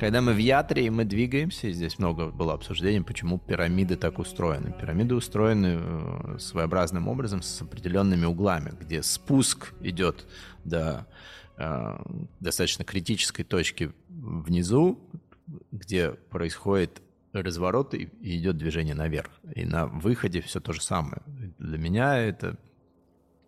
Когда мы в ятре, мы двигаемся, и здесь много было обсуждений, почему пирамиды так устроены. Пирамиды устроены э, своеобразным образом с определенными углами, где спуск идет до э, достаточно критической точки внизу, где происходит разворот и идет движение наверх. И на выходе все то же самое. Для меня это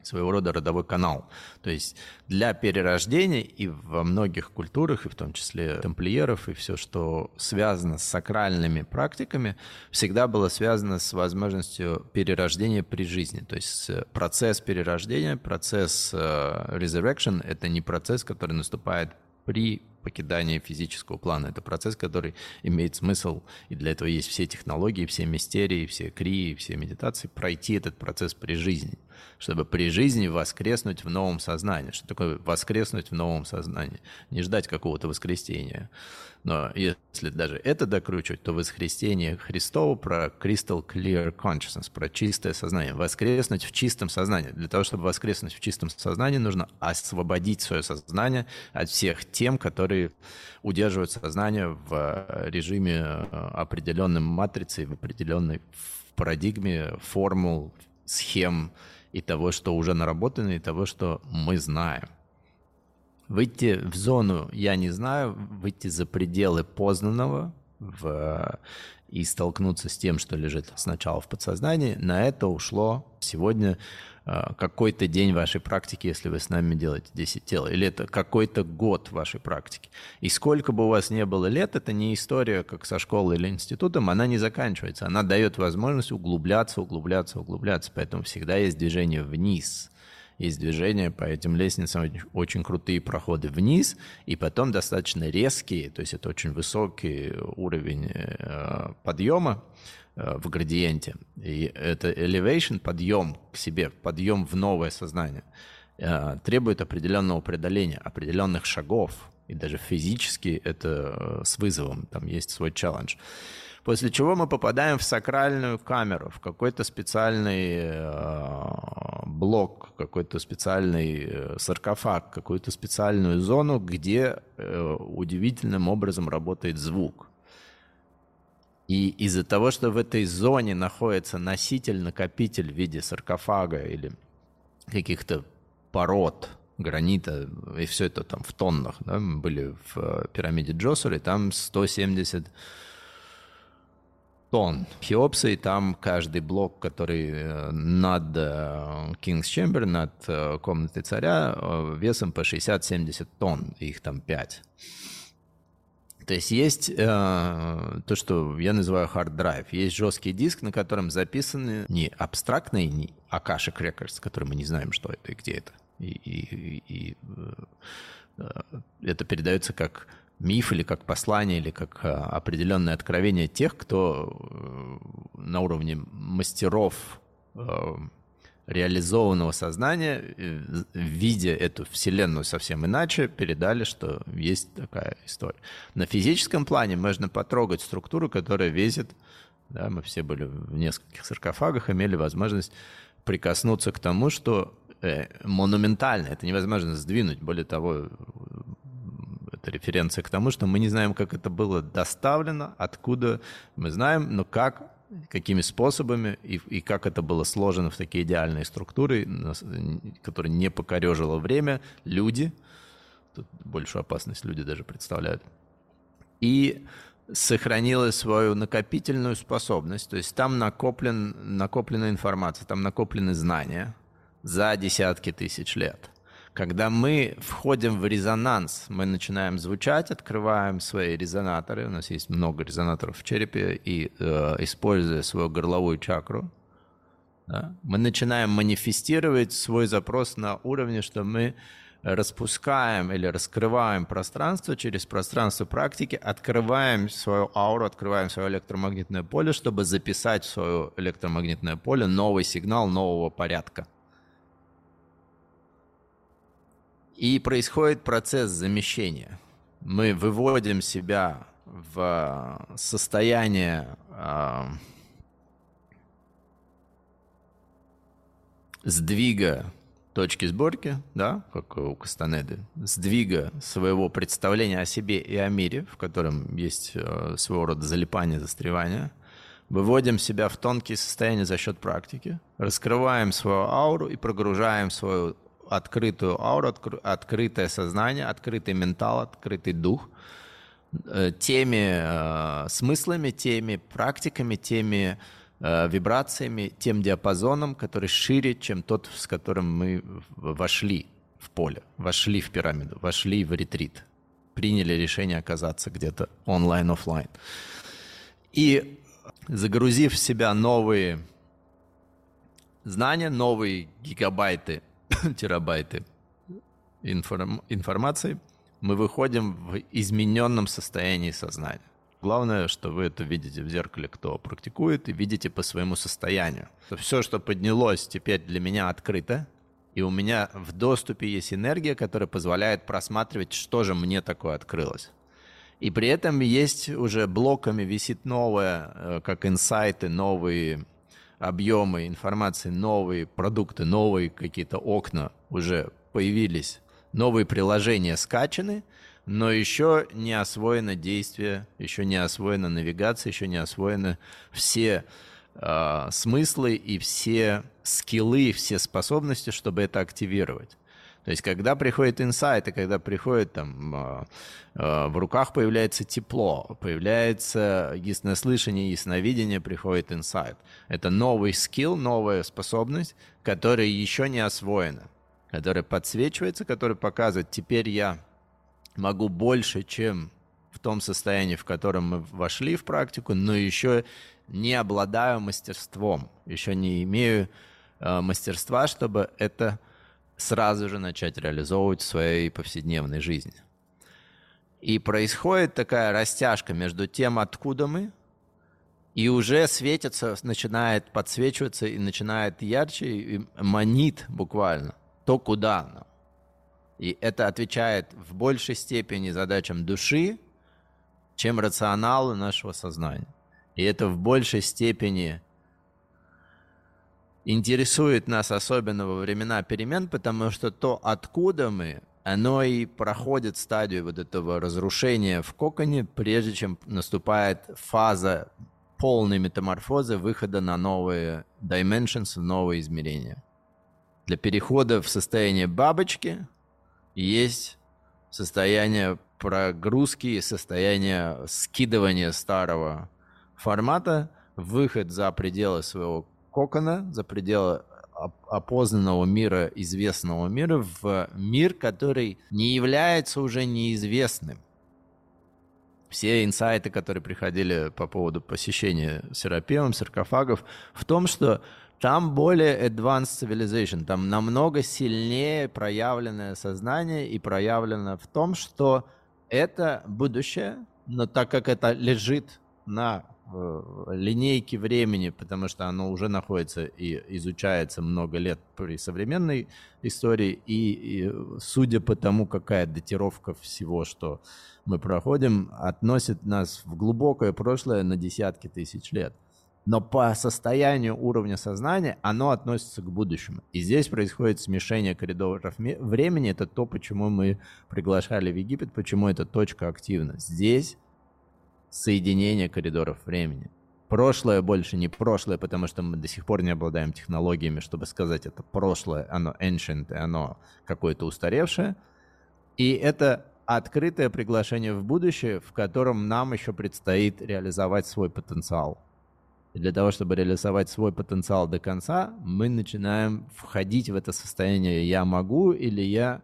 своего рода родовой канал. То есть для перерождения и во многих культурах, и в том числе тамплиеров, и все, что связано с сакральными практиками, всегда было связано с возможностью перерождения при жизни. То есть процесс перерождения, процесс uh, resurrection — это не процесс, который наступает при покидании физического плана. Это процесс, который имеет смысл, и для этого есть все технологии, все мистерии, все крии, все медитации, пройти этот процесс при жизни, чтобы при жизни воскреснуть в новом сознании. Что такое воскреснуть в новом сознании? Не ждать какого-то воскресения, но если даже это докручивать, то восхристение Христова про crystal clear consciousness, про чистое сознание. Воскреснуть в чистом сознании. Для того, чтобы воскреснуть в чистом сознании, нужно освободить свое сознание от всех тем, которые удерживают сознание в режиме э, определенной матрицы, в определенной парадигме формул, схем и того, что уже наработано, и того, что мы знаем. Выйти в зону, я не знаю, выйти за пределы познанного в, и столкнуться с тем, что лежит сначала в подсознании, на это ушло сегодня э, какой-то день вашей практики, если вы с нами делаете 10 тел, или это какой-то год вашей практики. И сколько бы у вас не было лет, это не история, как со школой или институтом, она не заканчивается. Она дает возможность углубляться, углубляться, углубляться. Поэтому всегда есть движение вниз есть движение по этим лестницам, очень крутые проходы вниз, и потом достаточно резкие, то есть это очень высокий уровень э, подъема в градиенте. И это elevation, подъем к себе, подъем в новое сознание, э, требует определенного преодоления, определенных шагов, и даже физически это с вызовом, там есть свой челлендж. После чего мы попадаем в сакральную камеру, в какой-то специальный э, блок, какой-то специальный э, саркофаг, какую-то специальную зону, где э, удивительным образом работает звук. И из-за того, что в этой зоне находится носитель-накопитель в виде саркофага или каких-то пород, гранита, и все это там в тоннах, да, мы были в пирамиде Джосури, там 170 тонн Хеопса, и там каждый блок, который э, над э, King's Chamber, над э, комнатой царя, весом по 60-70 тонн, их там 5. То есть есть э, то, что я называю hard drive. Есть жесткий диск, на котором записаны не абстрактные, не Akashic Records, которые мы не знаем, что это и где это. И, и, и э, это передается как миф или как послание, или как а, определенное откровение тех, кто э, на уровне мастеров э, реализованного сознания, э, видя эту вселенную совсем иначе, передали, что есть такая история. На физическом плане можно потрогать структуру, которая весит, да, мы все были в нескольких саркофагах, имели возможность прикоснуться к тому, что э, монументально, это невозможно сдвинуть, более того, это референция к тому, что мы не знаем, как это было доставлено, откуда мы знаем, но как, какими способами и, и как это было сложено в такие идеальные структуры, которые не покорежило время, люди, тут большую опасность люди даже представляют, и сохранила свою накопительную способность, то есть там накоплен, накоплена информация, там накоплены знания за десятки тысяч лет – когда мы входим в резонанс, мы начинаем звучать, открываем свои резонаторы. У нас есть много резонаторов в черепе, и э, используя свою горловую чакру, да, мы начинаем манифестировать свой запрос на уровне, что мы распускаем или раскрываем пространство через пространство практики, открываем свою ауру, открываем свое электромагнитное поле, чтобы записать в свое электромагнитное поле новый сигнал нового порядка. И происходит процесс замещения. Мы выводим себя в состояние э, сдвига точки сборки, да, как у Кастанеды, сдвига своего представления о себе и о мире, в котором есть э, своего рода залипание, застревание, выводим себя в тонкие состояния за счет практики, раскрываем свою ауру и прогружаем свою открытую ауру, откр- открытое сознание, открытый ментал, открытый дух э, теми э, смыслами, теми практиками, теми э, вибрациями, тем диапазоном, который шире, чем тот, с которым мы вошли в поле, вошли в пирамиду, вошли в ретрит, приняли решение оказаться где-то онлайн-офлайн. И загрузив в себя новые знания, новые гигабайты, терабайты информ- информации, мы выходим в измененном состоянии сознания. Главное, что вы это видите в зеркале, кто практикует, и видите по своему состоянию. Все, что поднялось, теперь для меня открыто, и у меня в доступе есть энергия, которая позволяет просматривать, что же мне такое открылось. И при этом есть уже блоками висит новое, э, как инсайты, новые объемы информации, новые продукты, новые какие-то окна уже появились, новые приложения скачаны, но еще не освоено действие, еще не освоена навигация, еще не освоены все э, смыслы и все скиллы, все способности, чтобы это активировать. То есть, когда приходит инсайт, и когда приходит там э, э, в руках появляется тепло, появляется яснослышание, ясновидение, приходит инсайт. Это новый скилл, новая способность, которая еще не освоена, которая подсвечивается, которая показывает, теперь я могу больше, чем в том состоянии, в котором мы вошли в практику, но еще не обладаю мастерством, еще не имею э, мастерства, чтобы это сразу же начать реализовывать в своей повседневной жизни. И происходит такая растяжка между тем, откуда мы, и уже светится, начинает подсвечиваться и начинает ярче, и манит буквально то, куда нам. И это отвечает в большей степени задачам души, чем рационалу нашего сознания. И это в большей степени интересует нас особенно во времена перемен, потому что то, откуда мы, оно и проходит стадию вот этого разрушения в коконе, прежде чем наступает фаза полной метаморфозы, выхода на новые dimensions, в новые измерения. Для перехода в состояние бабочки есть состояние прогрузки, состояние скидывания старого формата, выход за пределы своего кокона, за пределы опознанного мира, известного мира, в мир, который не является уже неизвестным. Все инсайты, которые приходили по поводу посещения серапевом, саркофагов, в том, что там более advanced civilization, там намного сильнее проявленное сознание и проявлено в том, что это будущее, но так как это лежит на линейки времени, потому что оно уже находится и изучается много лет при современной истории, и, и судя по тому, какая датировка всего, что мы проходим, относит нас в глубокое прошлое на десятки тысяч лет. Но по состоянию уровня сознания оно относится к будущему. И здесь происходит смешение коридоров времени. Это то, почему мы приглашали в Египет, почему эта точка активна. Здесь соединение коридоров времени. Прошлое больше не прошлое, потому что мы до сих пор не обладаем технологиями, чтобы сказать, это прошлое, оно ancient, оно какое-то устаревшее. И это открытое приглашение в будущее, в котором нам еще предстоит реализовать свой потенциал. И для того, чтобы реализовать свой потенциал до конца, мы начинаем входить в это состояние «я могу» или «я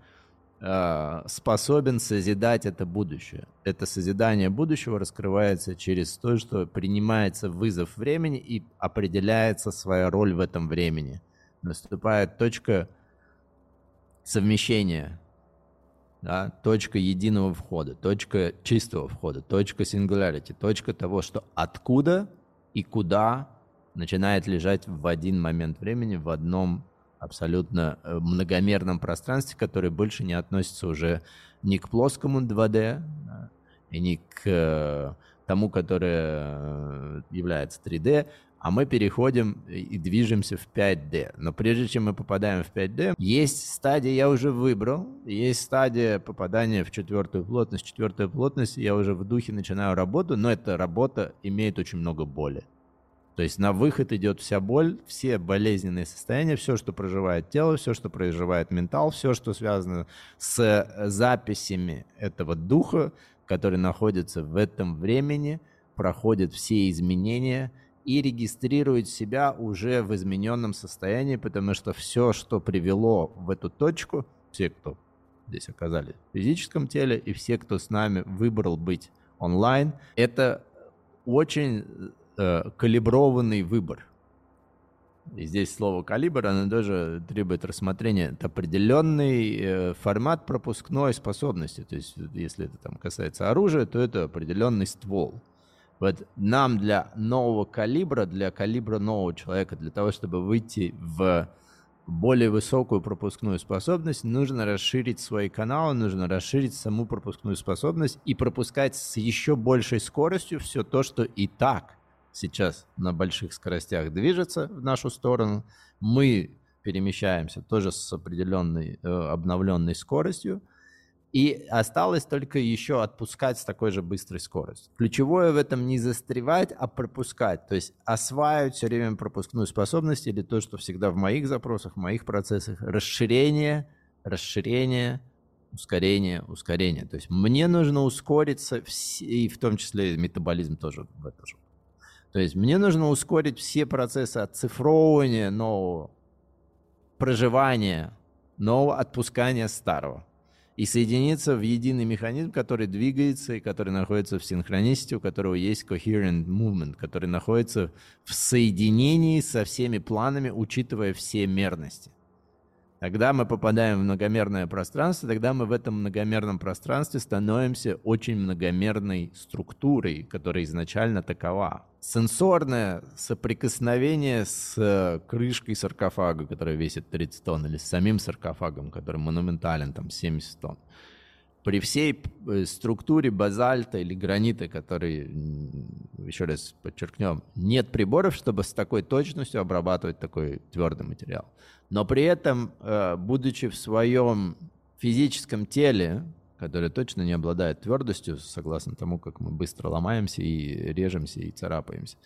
способен созидать это будущее. Это созидание будущего раскрывается через то, что принимается вызов времени и определяется своя роль в этом времени. Наступает точка совмещения, да, точка единого входа, точка чистого входа, точка singularity, точка того, что откуда и куда начинает лежать в один момент времени в одном абсолютно э, многомерном пространстве, которое больше не относится уже ни к плоскому 2D, и ни к э, тому, которое э, является 3D, а мы переходим и движемся в 5D. Но прежде чем мы попадаем в 5D, есть стадия, я уже выбрал, есть стадия попадания в четвертую плотность. Четвертая плотность, я уже в духе начинаю работу, но эта работа имеет очень много боли. То есть на выход идет вся боль, все болезненные состояния, все, что проживает тело, все, что проживает ментал, все, что связано с записями этого духа, который находится в этом времени, проходит все изменения – и регистрирует себя уже в измененном состоянии, потому что все, что привело в эту точку, все, кто здесь оказались в физическом теле, и все, кто с нами выбрал быть онлайн, это очень э, калиброванный выбор. И здесь слово калибр, оно тоже требует рассмотрения. Это определенный э, формат пропускной способности. То есть, если это там касается оружия, то это определенный ствол. Вот нам для нового калибра, для калибра нового человека, для того, чтобы выйти в более высокую пропускную способность, нужно расширить свои каналы, нужно расширить саму пропускную способность и пропускать с еще большей скоростью все то, что и так сейчас на больших скоростях движется в нашу сторону. Мы перемещаемся тоже с определенной э, обновленной скоростью. И осталось только еще отпускать с такой же быстрой скоростью. Ключевое в этом не застревать, а пропускать. То есть осваивать все время пропускную способность или то, что всегда в моих запросах, в моих процессах. Расширение, расширение, ускорение, ускорение. То есть мне нужно ускориться, и в том числе метаболизм тоже в это же. То есть мне нужно ускорить все процессы оцифровывания нового, проживания, нового отпускания старого и соединиться в единый механизм, который двигается и который находится в синхронисте, у которого есть coherent movement, который находится в соединении со всеми планами, учитывая все мерности. Тогда мы попадаем в многомерное пространство, тогда мы в этом многомерном пространстве становимся очень многомерной структурой, которая изначально такова. Сенсорное соприкосновение с э, крышкой саркофага, которая весит 30 тонн, или с самим саркофагом, который монументален, там 70 тонн. При всей э, структуре базальта или гранита, который, еще раз подчеркнем, нет приборов, чтобы с такой точностью обрабатывать такой твердый материал. Но при этом, э, будучи в своем физическом теле, которое точно не обладает твердостью, согласно тому, как мы быстро ломаемся и режемся и царапаемся,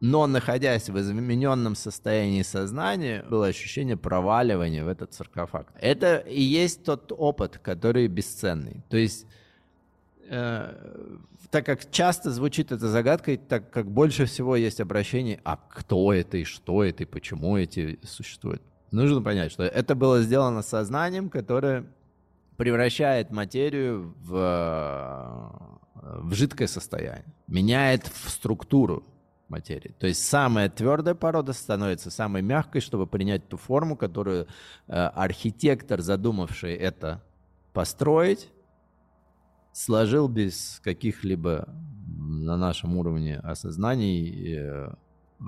но находясь в измененном состоянии сознания, было ощущение проваливания в этот саркофаг. Это и есть тот опыт, который бесценный. То есть э, так как часто звучит эта загадкой, так как больше всего есть обращение, а кто это и что это и почему эти существуют. Нужно понять, что это было сделано сознанием, которое превращает материю в, в жидкое состояние, меняет в структуру материи. То есть самая твердая порода становится самой мягкой, чтобы принять ту форму, которую э, архитектор, задумавший это построить, сложил без каких-либо на нашем уровне осознаний э, э,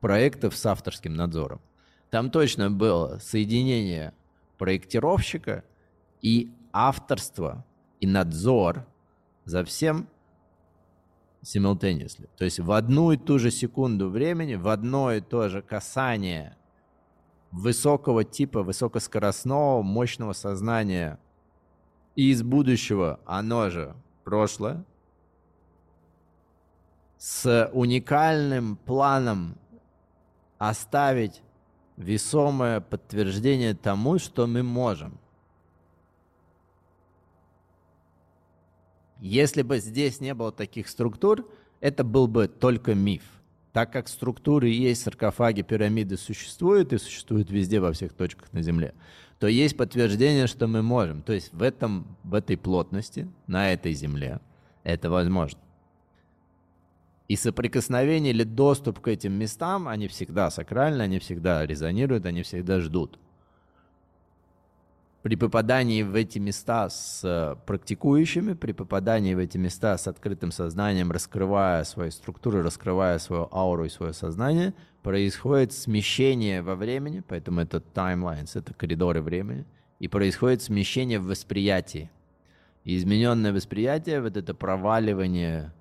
проектов с авторским надзором. Там точно было соединение проектировщика и авторство и надзор за всем simultaneously. То есть в одну и ту же секунду времени, в одно и то же касание высокого типа, высокоскоростного, мощного сознания из будущего, оно же прошлое, с уникальным планом оставить весомое подтверждение тому, что мы можем. Если бы здесь не было таких структур, это был бы только миф. Так как структуры есть, саркофаги, пирамиды существуют и существуют везде, во всех точках на Земле, то есть подтверждение, что мы можем. То есть в, этом, в этой плотности, на этой Земле, это возможно. И соприкосновение или доступ к этим местам, они всегда сакральны, они всегда резонируют, они всегда ждут. При попадании в эти места с э, практикующими, при попадании в эти места с открытым сознанием, раскрывая свои структуры, раскрывая свою ауру и свое сознание, происходит смещение во времени, поэтому это timelines, это коридоры времени, и происходит смещение в восприятии. И измененное восприятие, вот это проваливание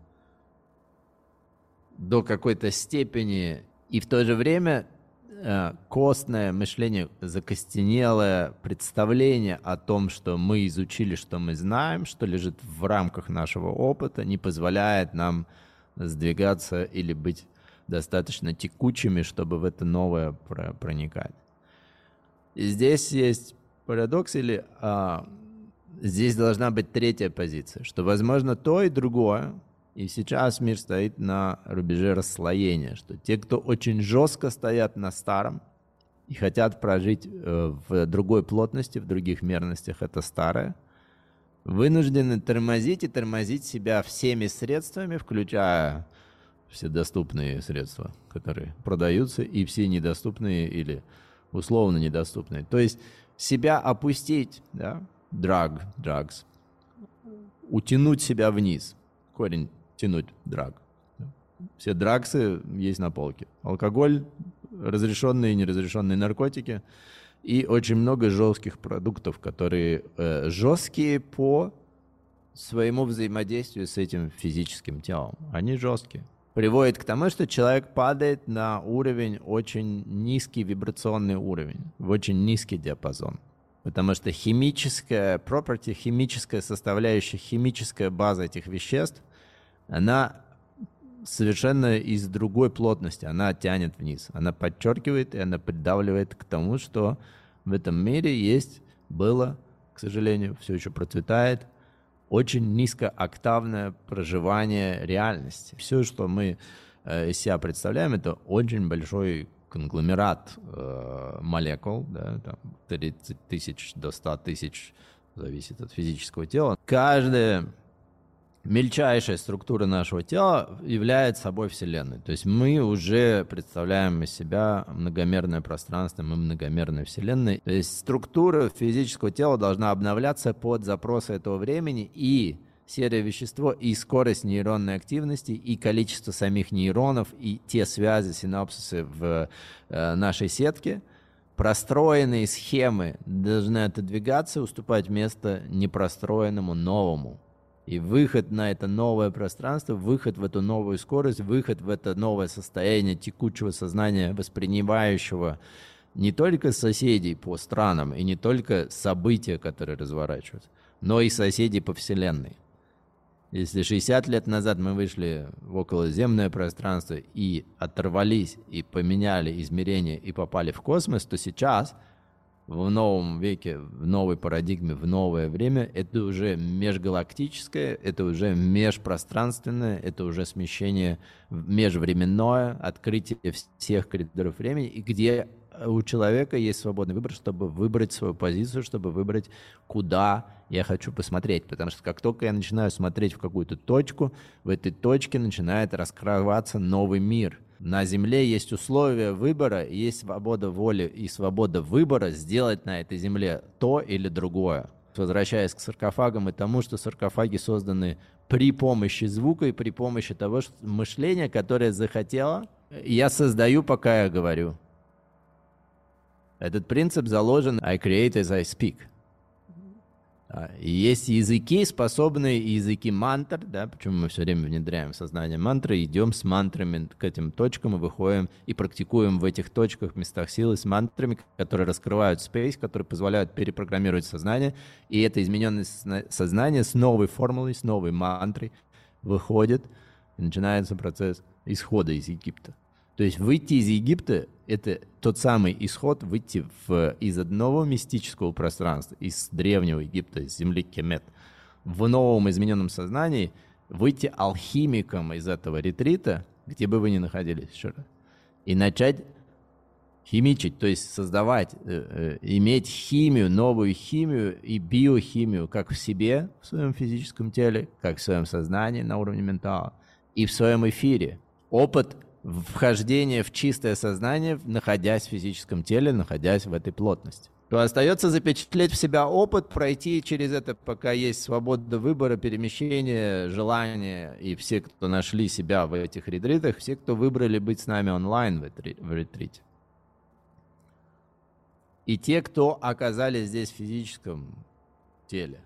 до какой-то степени, и в то же время э, костное мышление, закостенелое представление о том, что мы изучили, что мы знаем, что лежит в рамках нашего опыта, не позволяет нам сдвигаться или быть достаточно текучими, чтобы в это новое проникать. И здесь есть парадокс или а, здесь должна быть третья позиция, что возможно то и другое, и сейчас мир стоит на рубеже расслоения, что те, кто очень жестко стоят на старом и хотят прожить э, в другой плотности, в других мерностях, это старое, вынуждены тормозить и тормозить себя всеми средствами, включая все доступные средства, которые продаются, и все недоступные или условно недоступные. То есть себя опустить, да, drug, drugs, утянуть себя вниз. Корень тянуть драг. Все драгсы есть на полке. Алкоголь, разрешенные и неразрешенные наркотики и очень много жестких продуктов, которые э, жесткие по своему взаимодействию с этим физическим телом. Они жесткие. Приводит к тому, что человек падает на уровень очень низкий вибрационный уровень, в очень низкий диапазон. Потому что химическая property, химическая составляющая, химическая база этих веществ, она совершенно из другой плотности, она тянет вниз, она подчеркивает и она придавливает к тому, что в этом мире есть, было, к сожалению, все еще процветает, очень низкооктавное проживание реальности. Все, что мы э, из себя представляем, это очень большой конгломерат э, молекул, да, там 30 тысяч до 100 тысяч, зависит от физического тела. Каждая мельчайшая структура нашего тела является собой Вселенной. То есть мы уже представляем из себя многомерное пространство, мы многомерная Вселенная. То есть структура физического тела должна обновляться под запросы этого времени и серое вещество и скорость нейронной активности, и количество самих нейронов, и те связи, синапсисы в э, нашей сетке, простроенные схемы должны отодвигаться, уступать место непростроенному новому. И выход на это новое пространство, выход в эту новую скорость, выход в это новое состояние текучего сознания, воспринимающего не только соседей по странам и не только события, которые разворачиваются, но и соседей по Вселенной. Если 60 лет назад мы вышли в околоземное пространство и оторвались, и поменяли измерения, и попали в космос, то сейчас, в новом веке, в новой парадигме, в новое время, это уже межгалактическое, это уже межпространственное, это уже смещение межвременное, открытие всех коридоров времени, и где у человека есть свободный выбор, чтобы выбрать свою позицию, чтобы выбрать, куда я хочу посмотреть. Потому что как только я начинаю смотреть в какую-то точку, в этой точке начинает раскрываться новый мир. На Земле есть условия выбора, есть свобода воли и свобода выбора сделать на этой Земле то или другое. Возвращаясь к саркофагам и тому, что саркофаги созданы при помощи звука и при помощи того что мышления, которое захотело, я создаю, пока я говорю. Этот принцип заложен I create as I speak. А, есть языки, способные языки мантр, да, почему мы все время внедряем в сознание мантры, идем с мантрами к этим точкам и выходим и практикуем в этих точках, местах силы с мантрами, которые раскрывают спейс, которые позволяют перепрограммировать сознание, и это измененное сознание с новой формулой, с новой мантрой выходит, и начинается процесс исхода из Египта. То есть выйти из Египта — это тот самый исход, выйти в, из одного мистического пространства, из древнего Египта, из земли Кемет, в новом измененном сознании, выйти алхимиком из этого ретрита, где бы вы ни находились, раз, и начать химичить, то есть создавать, э, э, иметь химию, новую химию и биохимию как в себе, в своем физическом теле, как в своем сознании на уровне ментала, и в своем эфире. Опыт вхождение в чистое сознание, находясь в физическом теле, находясь в этой плотности. То остается запечатлеть в себя опыт, пройти через это, пока есть свобода выбора, перемещения, желания. И все, кто нашли себя в этих ретритах, все, кто выбрали быть с нами онлайн в ретрите. И те, кто оказались здесь в физическом теле,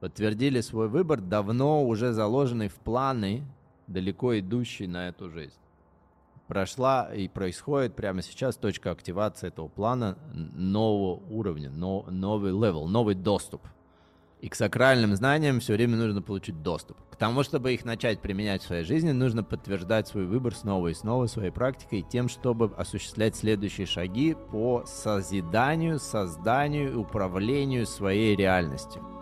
подтвердили свой выбор, давно уже заложенный в планы далеко идущий на эту жизнь. Прошла и происходит прямо сейчас точка активации этого плана нового уровня, но, новый level, новый доступ. И к сакральным знаниям все время нужно получить доступ. К тому, чтобы их начать применять в своей жизни, нужно подтверждать свой выбор снова и снова своей практикой, тем, чтобы осуществлять следующие шаги по созиданию, созданию и управлению своей реальностью.